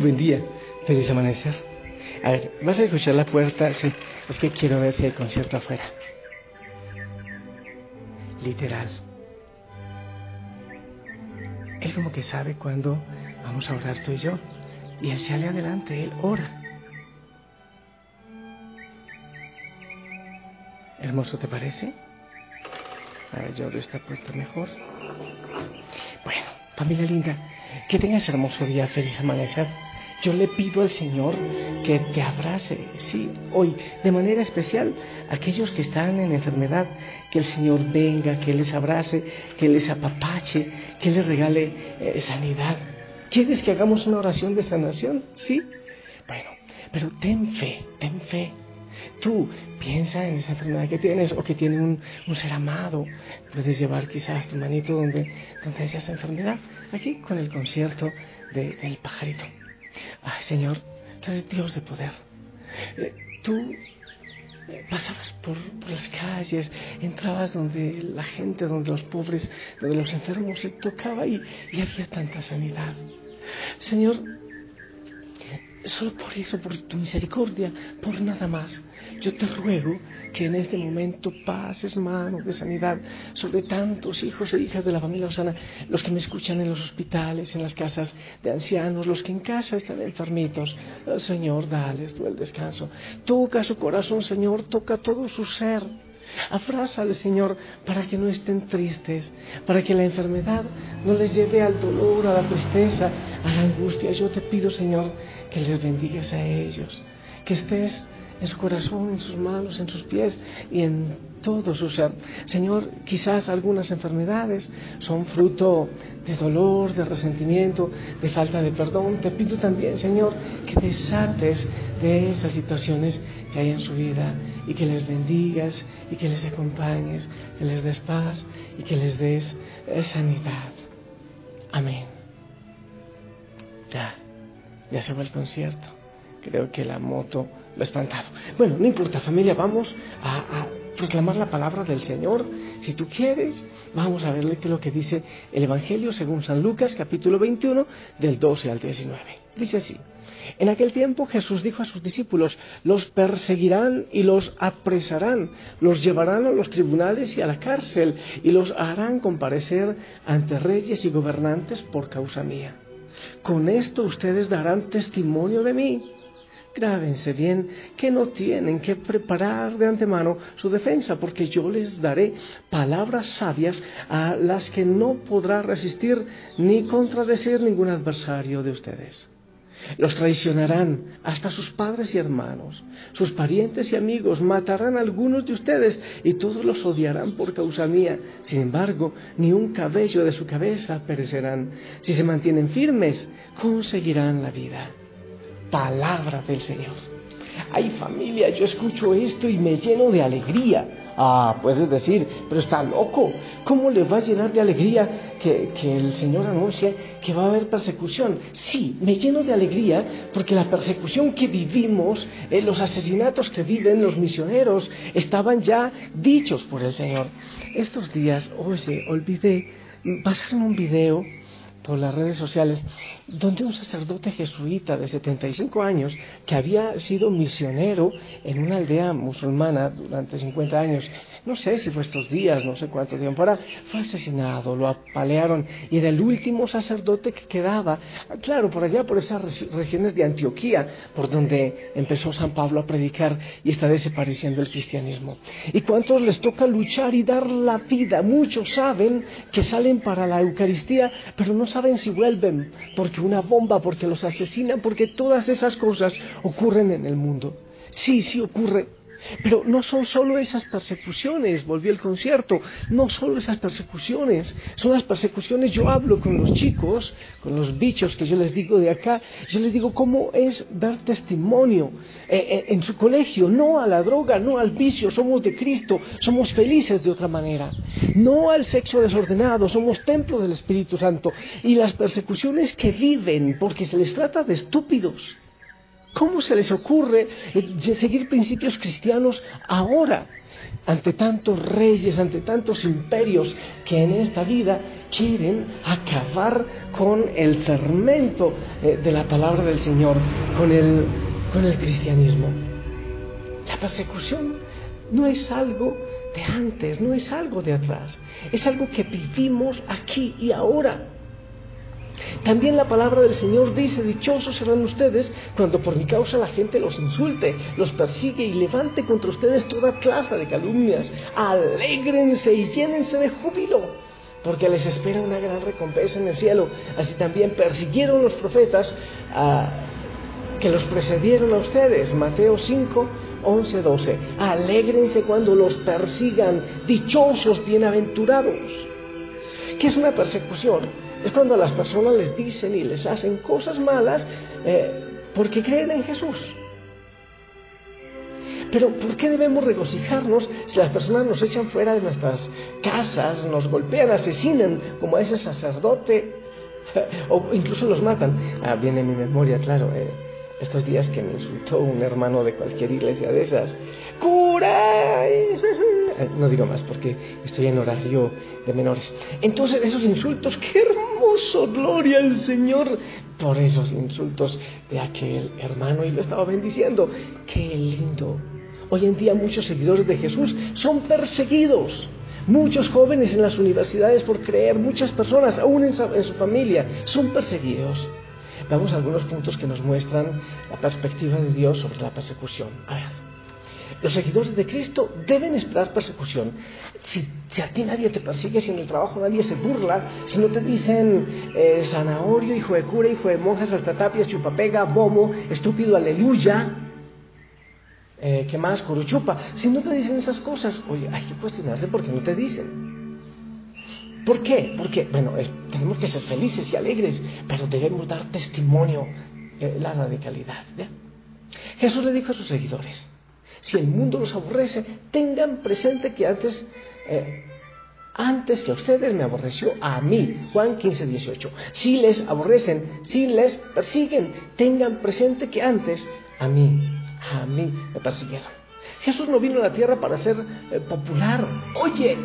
Buen día. Feliz amanecer. A ver, ¿vas a escuchar la puerta? Sí, es que quiero ver si hay concierto afuera. Literal. Él como que sabe cuándo vamos a orar tú y yo. Y él sale adelante, él ora. Hermoso, ¿te parece? A ver, yo abro esta puerta mejor. Bueno, familia linda, que tengas hermoso día, feliz amanecer. Yo le pido al Señor que te abrace, sí, hoy, de manera especial, aquellos que están en enfermedad, que el Señor venga, que les abrace, que les apapache, que les regale eh, sanidad. ¿Quieres que hagamos una oración de sanación? Sí. Bueno, pero ten fe, ten fe. Tú piensa en esa enfermedad que tienes o que tiene un, ser amado. Puedes llevar quizás tu manito donde, donde esa enfermedad. Aquí con el concierto del pajarito. Ay, Señor, tú eres Dios de poder. Eh, tú pasabas por, las calles, entrabas donde la gente, donde los pobres, donde los enfermos se tocaba y, y había tanta sanidad. Señor, solo por eso, por tu misericordia, por nada más. Yo te ruego que en este momento pases mano de sanidad sobre tantos hijos e hijas de la familia Osana, los que me escuchan en los hospitales, en las casas de ancianos, los que en casa están enfermitos. Señor, dales tú el descanso. Toca su corazón, Señor, toca todo su ser. Afrázale, Señor, para que no estén tristes, para que la enfermedad no les lleve al dolor, a la tristeza, a la angustia. Yo te pido, Señor, que les bendigas a ellos, que estés en su corazón, en sus manos, en sus pies y en todo su ser. Señor, quizás algunas enfermedades son fruto de dolor, de resentimiento, de falta de perdón. Te pido también, Señor, que desates de esas situaciones que hay en su vida y que les bendigas y que les acompañes, que les des paz y que les des sanidad. Amén. Ya, ya se va el concierto. Creo que la moto espantado. Bueno, no importa familia, vamos a, proclamar la palabra del Señor. Si tú quieres, vamos a verle qué es lo que dice el Evangelio según San Lucas capítulo 21 del 12 al 19. Dice así. En aquel tiempo Jesús dijo a sus discípulos, los perseguirán y los apresarán, los llevarán a los tribunales y a la cárcel y los harán comparecer ante reyes y gobernantes por causa mía. Con esto ustedes darán testimonio de mí. Grábense bien que no tienen que preparar de antemano su defensa, porque yo les daré palabras sabias a las que no podrá resistir ni contradecir ningún adversario de ustedes. Los traicionarán hasta sus padres y hermanos, sus parientes y amigos, matarán a algunos de ustedes y todos los odiarán por causa mía. Sin embargo, ni un cabello de su cabeza perecerán. Si se mantienen firmes, conseguirán la vida palabra del Señor. Ay familia, yo escucho esto y me lleno de alegría. Ah, puedes decir, pero está loco. ¿Cómo le va a llenar de alegría que, el Señor anuncie que va a haber persecución? Sí, me lleno de alegría porque la persecución que vivimos, eh, los asesinatos que viven los misioneros, estaban ya dichos por el Señor. Estos días, oye, olvidé, pasaron un video por las redes sociales, donde un sacerdote jesuita de 75 años, que había sido misionero en una aldea musulmana durante 50 años, no sé si fue estos días, no sé cuánto tiempo era, fue asesinado, lo apalearon y era el último sacerdote que quedaba, claro, por allá, por esas regiones de Antioquía, por donde empezó San Pablo a predicar y está desapareciendo el cristianismo. ¿Y cuántos les toca luchar y dar la vida? Muchos saben que salen para la Eucaristía, pero no saben si vuelven, porque una bomba, porque los asesinan, porque todas esas cosas ocurren en el mundo. Sí, sí ocurre, pero no son solo esas persecuciones, volvió el concierto, no solo esas persecuciones, son las persecuciones, yo hablo con los chicos, con los bichos que yo les digo de acá, yo les digo cómo es dar testimonio eh, eh, en su colegio, no a la droga, no al vicio, somos de Cristo, somos felices de otra manera, no al sexo desordenado, somos templo del Espíritu Santo. Y las persecuciones que viven porque se les trata de estúpidos ¿Cómo se les ocurre eh, seguir principios cristianos ahora? Ante tantos reyes, ante tantos imperios que en esta vida quieren acabar con el fermento eh, de la palabra del Señor, con el, con el cristianismo. La persecución no es algo de antes, no es algo de atrás, es algo que vivimos aquí y ahora. También la palabra del Señor dice, dichosos serán ustedes cuando por mi causa la gente los insulte, los persigue y levante contra ustedes toda clase de calumnias. Alégrense y llénense de júbilo, porque les espera una gran recompensa en el cielo. Así también persiguieron los profetas ah, que los precedieron a ustedes. Mateo 5, 11, 12. Alégrense cuando los persigan, dichosos, bienaventurados. ¿Qué es una persecución? Es cuando las personas les dicen y les hacen cosas malas eh, porque creen en Jesús. Pero ¿por qué debemos regocijarnos si las personas nos echan fuera de nuestras casas, nos golpean, asesinan como a ese sacerdote o incluso los matan? Ah, viene en mi memoria, claro. Eh, estos días que me insultó un hermano de cualquier iglesia de esas. ¡Cura! No digo más porque estoy en horario de menores. Entonces, esos insultos, qué hermoso, gloria al Señor por esos insultos de aquel hermano y lo estaba bendiciendo. Qué lindo. Hoy en día muchos seguidores de Jesús son perseguidos. Muchos jóvenes en las universidades por creer, muchas personas, aún en su familia, son perseguidos damos algunos puntos que nos muestran la perspectiva de Dios sobre la persecución. A ver, los seguidores de Cristo deben esperar persecución. Si, a ti nadie te persigue, si en el trabajo nadie se burla, si no te dicen eh, zanahorio, hijo de cura, hijo de monja, saltatapia, chupapega, bobo, estúpido, aleluya, eh, ¿qué más? Curuchupa. Si no te dicen esas cosas, oye, hay que cuestionarse porque no te dicen. ¿Por qué? Porque, bueno, tenemos que ser felices y alegres, pero debemos dar testimonio de la radicalidad. Jesús le dijo a sus seguidores, si el mundo los aborrece, tengan presente que antes, eh, antes que ustedes me aborreció a mí, Juan 15, 18. Si les aborrecen, si les persiguen, tengan presente que antes a mí, a mí me persiguieron. Jesús no vino a la tierra para ser eh, popular. Oye,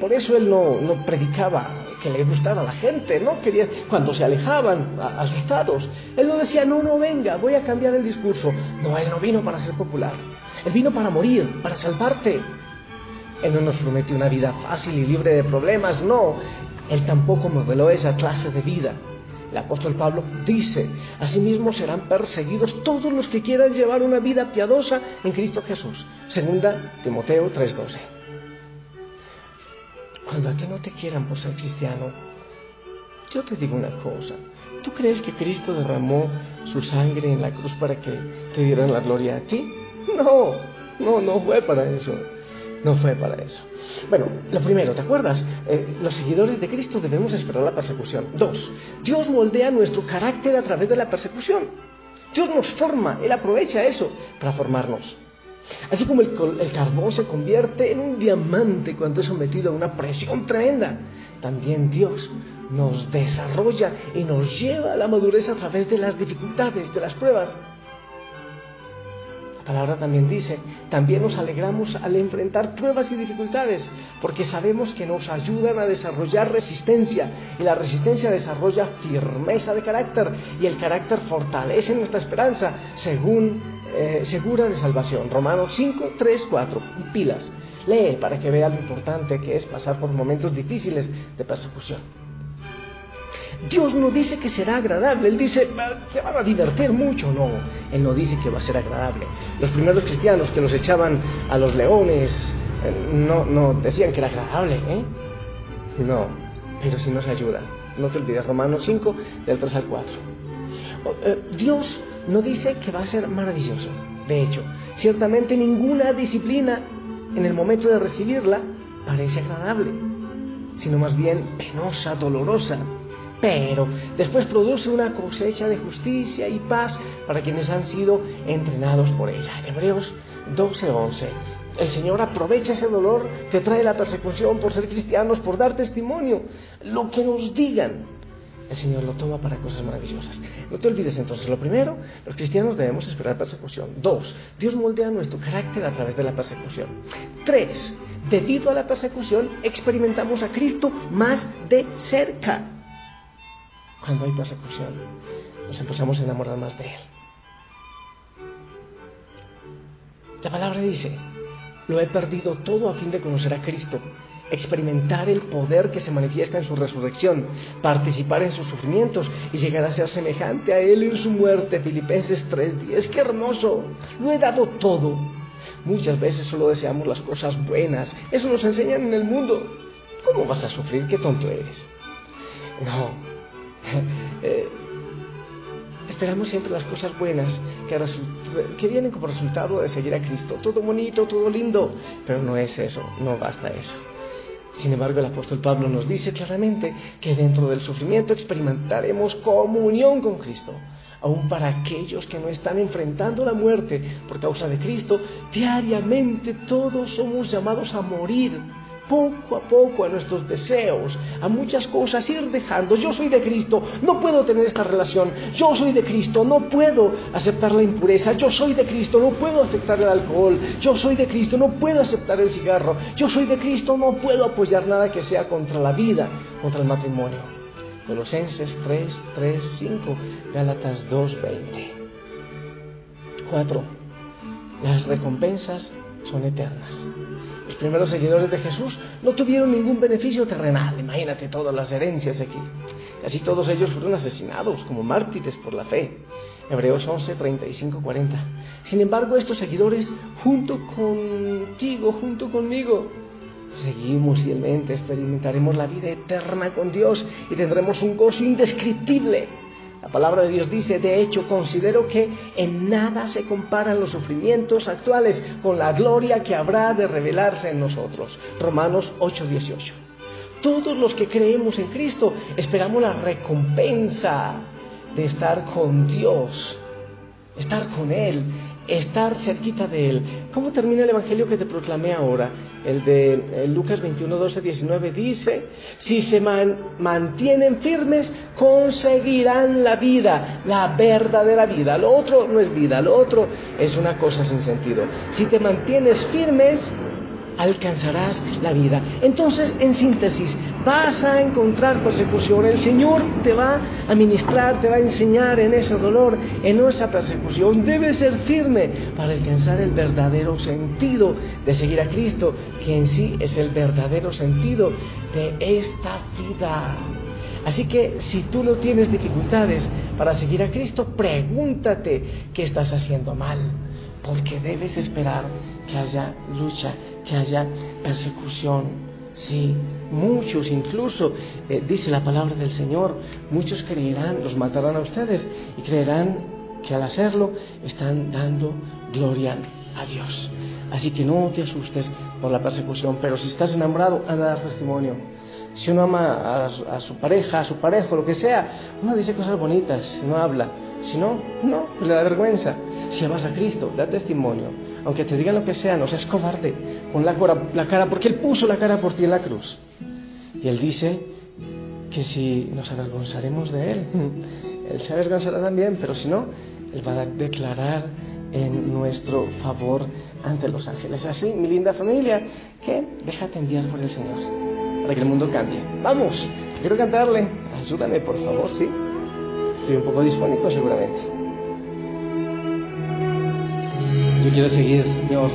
por eso él no, predicaba que le gustara a la gente, ¿no? Quería, cuando se alejaban, asustados, él no decía, no, no, venga, voy a cambiar el discurso. No, él no vino para ser popular. Él vino para morir, para salvarte. Él no nos prometió una vida fácil y libre de problemas, no. Él tampoco modeló esa clase de vida. El apóstol Pablo dice, asimismo serán perseguidos todos los que quieran llevar una vida piadosa en Cristo Jesús. Segunda Timoteo 3:12. Cuando a ti no te quieran por ser cristiano, yo te digo una cosa. ¿Tú crees que Cristo derramó su sangre en la cruz para que te dieran la gloria a ti? No, no, no fue para eso. No fue para eso. Bueno, lo primero, ¿te acuerdas? Eh, los seguidores de Cristo debemos esperar la persecución. Dos, Dios moldea nuestro carácter a través de la persecución. Dios nos forma, Él aprovecha eso para formarnos. Así como el, carbón se convierte en un diamante cuando es sometido a una presión tremenda, también Dios nos desarrolla y nos lleva a la madurez a través de las dificultades, de las pruebas. La palabra también dice, también nos alegramos al enfrentar pruebas y dificultades, porque sabemos que nos ayudan a desarrollar resistencia, y la resistencia desarrolla firmeza de carácter, y el carácter fortalece nuestra esperanza, según eh, segura de salvación. Romanos 5, 3, 4. Pilas. Lee para que vea lo importante que es pasar por momentos difíciles de persecución. Dios no dice que será agradable, Él dice, que van a divertir mucho, no, Él no dice que va a ser agradable. Los primeros cristianos que los echaban a los leones, eh, no, no decían que era agradable, ¿eh? No, pero sí nos ayuda. No te olvides, Romanos 5, del 3 al 4. Dios no dice que va a ser maravilloso. De hecho, ciertamente ninguna disciplina en el momento de recibirla parece agradable, sino más bien penosa, dolorosa. Pero después produce una cosecha de justicia y paz para quienes han sido entrenados por ella. Hebreos 12:11. El Señor aprovecha ese dolor, te trae la persecución por ser cristianos, por dar testimonio. Lo que nos digan, el Señor lo toma para cosas maravillosas. No te olvides entonces, lo primero, los cristianos debemos esperar persecución. Dos, Dios moldea nuestro carácter a través de la persecución. Tres, debido a la persecución experimentamos a Cristo más de cerca. Cuando hay persecución, nos empezamos a enamorar más de Él. La palabra dice, lo he perdido todo a fin de conocer a Cristo experimentar el poder que se manifiesta en su resurrección, participar en sus sufrimientos y llegar a ser semejante a Él en su muerte. Filipenses 3:10, qué hermoso, lo he dado todo. Muchas veces solo deseamos las cosas buenas, eso nos enseñan en el mundo. ¿Cómo vas a sufrir? Qué tonto eres. No, eh, esperamos siempre las cosas buenas que, que vienen como resultado de seguir a Cristo. Todo bonito, todo lindo, pero no es eso, no basta eso. Sin embargo, el apóstol Pablo nos dice claramente que dentro del sufrimiento experimentaremos comunión con Cristo. Aún para aquellos que no están enfrentando la muerte por causa de Cristo, diariamente todos somos llamados a morir poco a poco a nuestros deseos, a muchas cosas, ir dejando. Yo soy de Cristo, no puedo tener esta relación. Yo soy de Cristo, no puedo aceptar la impureza. Yo soy de Cristo, no puedo aceptar el alcohol. Yo soy de Cristo, no puedo aceptar el cigarro. Yo soy de Cristo, no puedo apoyar nada que sea contra la vida, contra el matrimonio. Colosenses 3, 3, 5, Gálatas 2, 20. 4. Las recompensas son eternas. Primeros seguidores de Jesús no tuvieron ningún beneficio terrenal. Imagínate todas las herencias aquí. Casi todos ellos fueron asesinados como mártires por la fe. Hebreos 11, 35, 40. Sin embargo, estos seguidores, junto contigo, junto conmigo, seguimos fielmente, experimentaremos la vida eterna con Dios y tendremos un gozo indescriptible la palabra de Dios dice, de hecho, considero que en nada se comparan los sufrimientos actuales con la gloria que habrá de revelarse en nosotros. Romanos 8:18. Todos los que creemos en Cristo esperamos la recompensa de estar con Dios, estar con Él, estar cerquita de Él. ¿Cómo termina el Evangelio que te proclamé ahora? El de Lucas 21, 12, 19 dice, si se mantienen firmes, conseguirán la vida, la verdadera vida. Lo otro no es vida, lo otro es una cosa sin sentido. Si te mantienes firmes, alcanzarás la vida. Entonces, en síntesis, vas a encontrar persecución. El Señor te va a ministrar, te va a enseñar en ese dolor, en esa persecución. Debes ser firme para alcanzar el verdadero sentido de seguir a Cristo, que en sí es el verdadero sentido de esta vida. Así que si tú no tienes dificultades para seguir a Cristo, pregúntate qué estás haciendo mal, porque debes esperar que haya lucha, que haya persecución. Sí, muchos incluso, eh, dice la palabra del Señor, muchos creerán, los matarán a ustedes y creerán que al hacerlo están dando gloria a Dios. Así que no te asustes por la persecución, pero si estás enamorado, anda a dar testimonio. Si uno ama a, su pareja, a su pareja, lo que sea, uno dice cosas bonitas, no habla. Si no, no, le da vergüenza. Si amas a Cristo, da testimonio aunque te digan lo que sea, no seas cobarde, pon la, cara, porque Él puso la cara por ti en la cruz. Y Él dice que si nos avergonzaremos de Él, Él se avergonzará también, pero si no, Él va a declarar en nuestro favor ante los ángeles. Así, mi linda familia, que déjate enviar por el Señor para que el mundo cambie. Vamos, quiero cantarle. Ayúdame, por favor, ¿sí? Estoy un poco disponible seguramente. Quiero seguir, Señor,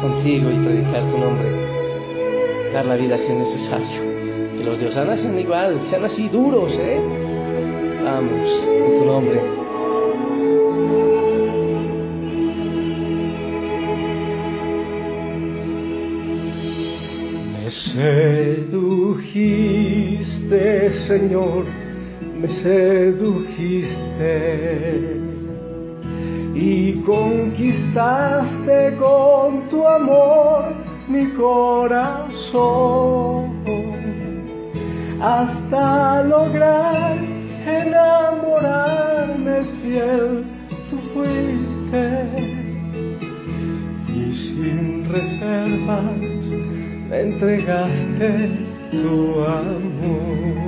contigo y predicar tu nombre. Dar la vida si es necesario. Que los dioses sean igual, sean así duros, ¿eh? Vamos, en tu nombre. Me sedujiste, Señor, me sedujiste y conquistaste con tu amor mi corazón. Hasta lograr enamorarme fiel tú fuiste. Y sin reservas me entregaste tu amor.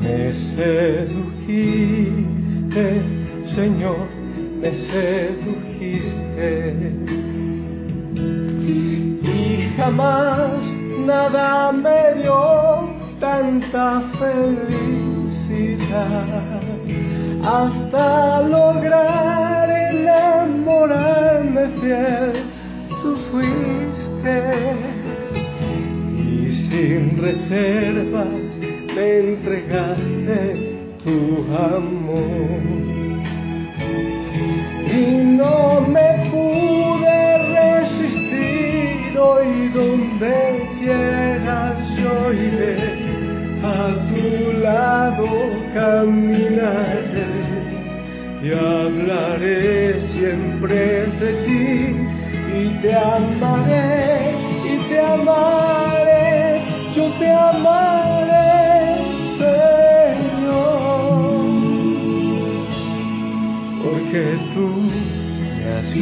Me sedujiste, Señor, me sedujiste. Y jamás nada me dio tanta felicidad hasta lograr enamorarme fiel. Tú fuiste y sin reservas me entregaste tu amor. Y no me pude resistir hoy donde quieras yo iré a tu lado caminaré y hablaré siempre de ti y te amaré y te amaré,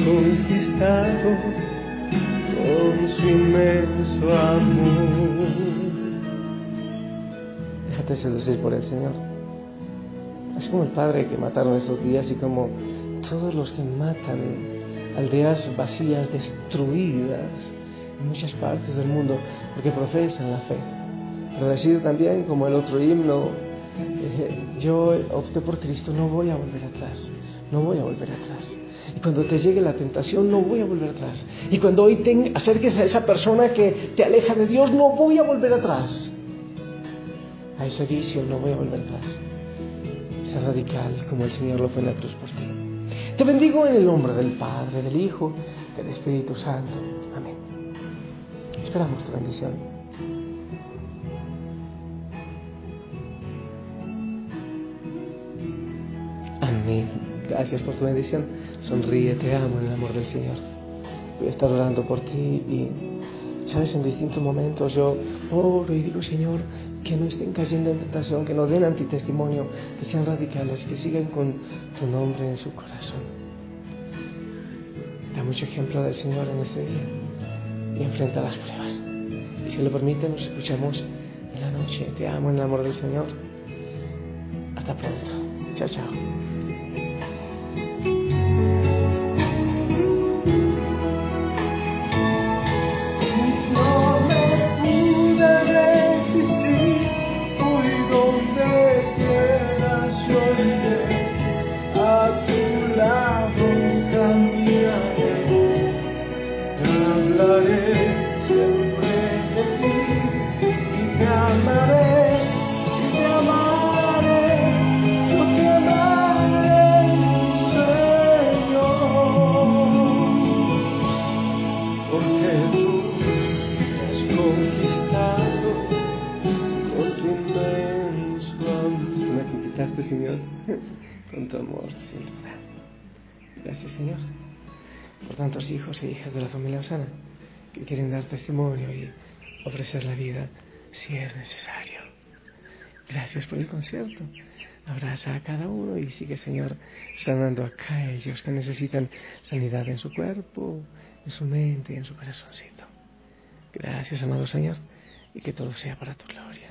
conquistado con su inmenso amor. Déjate seducir por el Señor. Es como el Padre que mataron esos días y como todos los que matan aldeas vacías, destruidas en muchas partes del mundo, porque profesan la fe. Pero decir también, como el otro himno, eh, yo opté por Cristo, no voy a volver atrás, no voy a volver atrás. Y cuando te llegue la tentación, no voy a volver atrás. Y cuando hoy te acerques a esa persona que te aleja de Dios, no voy a volver atrás. A ese vicio no voy a volver atrás. Ser radical como el Señor lo fue en la cruz por ti. Te bendigo en el nombre del Padre, del Hijo, del Espíritu Santo. Amén. Esperamos tu bendición. Amén. Gracias por tu bendición. Sonríe, te amo en el amor del Señor. Voy a estar orando por ti y, sabes, en distintos momentos yo oro y digo, Señor, que no estén cayendo en tentación, que no den antitestimonio, que sean radicales, que sigan con tu nombre en su corazón. Da mucho ejemplo del Señor en este día y enfrenta las pruebas. Y si lo permite, nos escuchamos en la noche. Te amo en el amor del Señor. Hasta pronto. Chao, chao. Señor, con tu amor Gracias, Señor, por tantos hijos e hijas de la familia Osana que quieren dar testimonio y ofrecer la vida si es necesario. Gracias por el concierto. Abraza a cada uno y sigue, Señor, sanando a cada ellos que necesitan sanidad en su cuerpo, en su mente y en su corazoncito. Gracias, amado Señor, y que todo sea para tu gloria.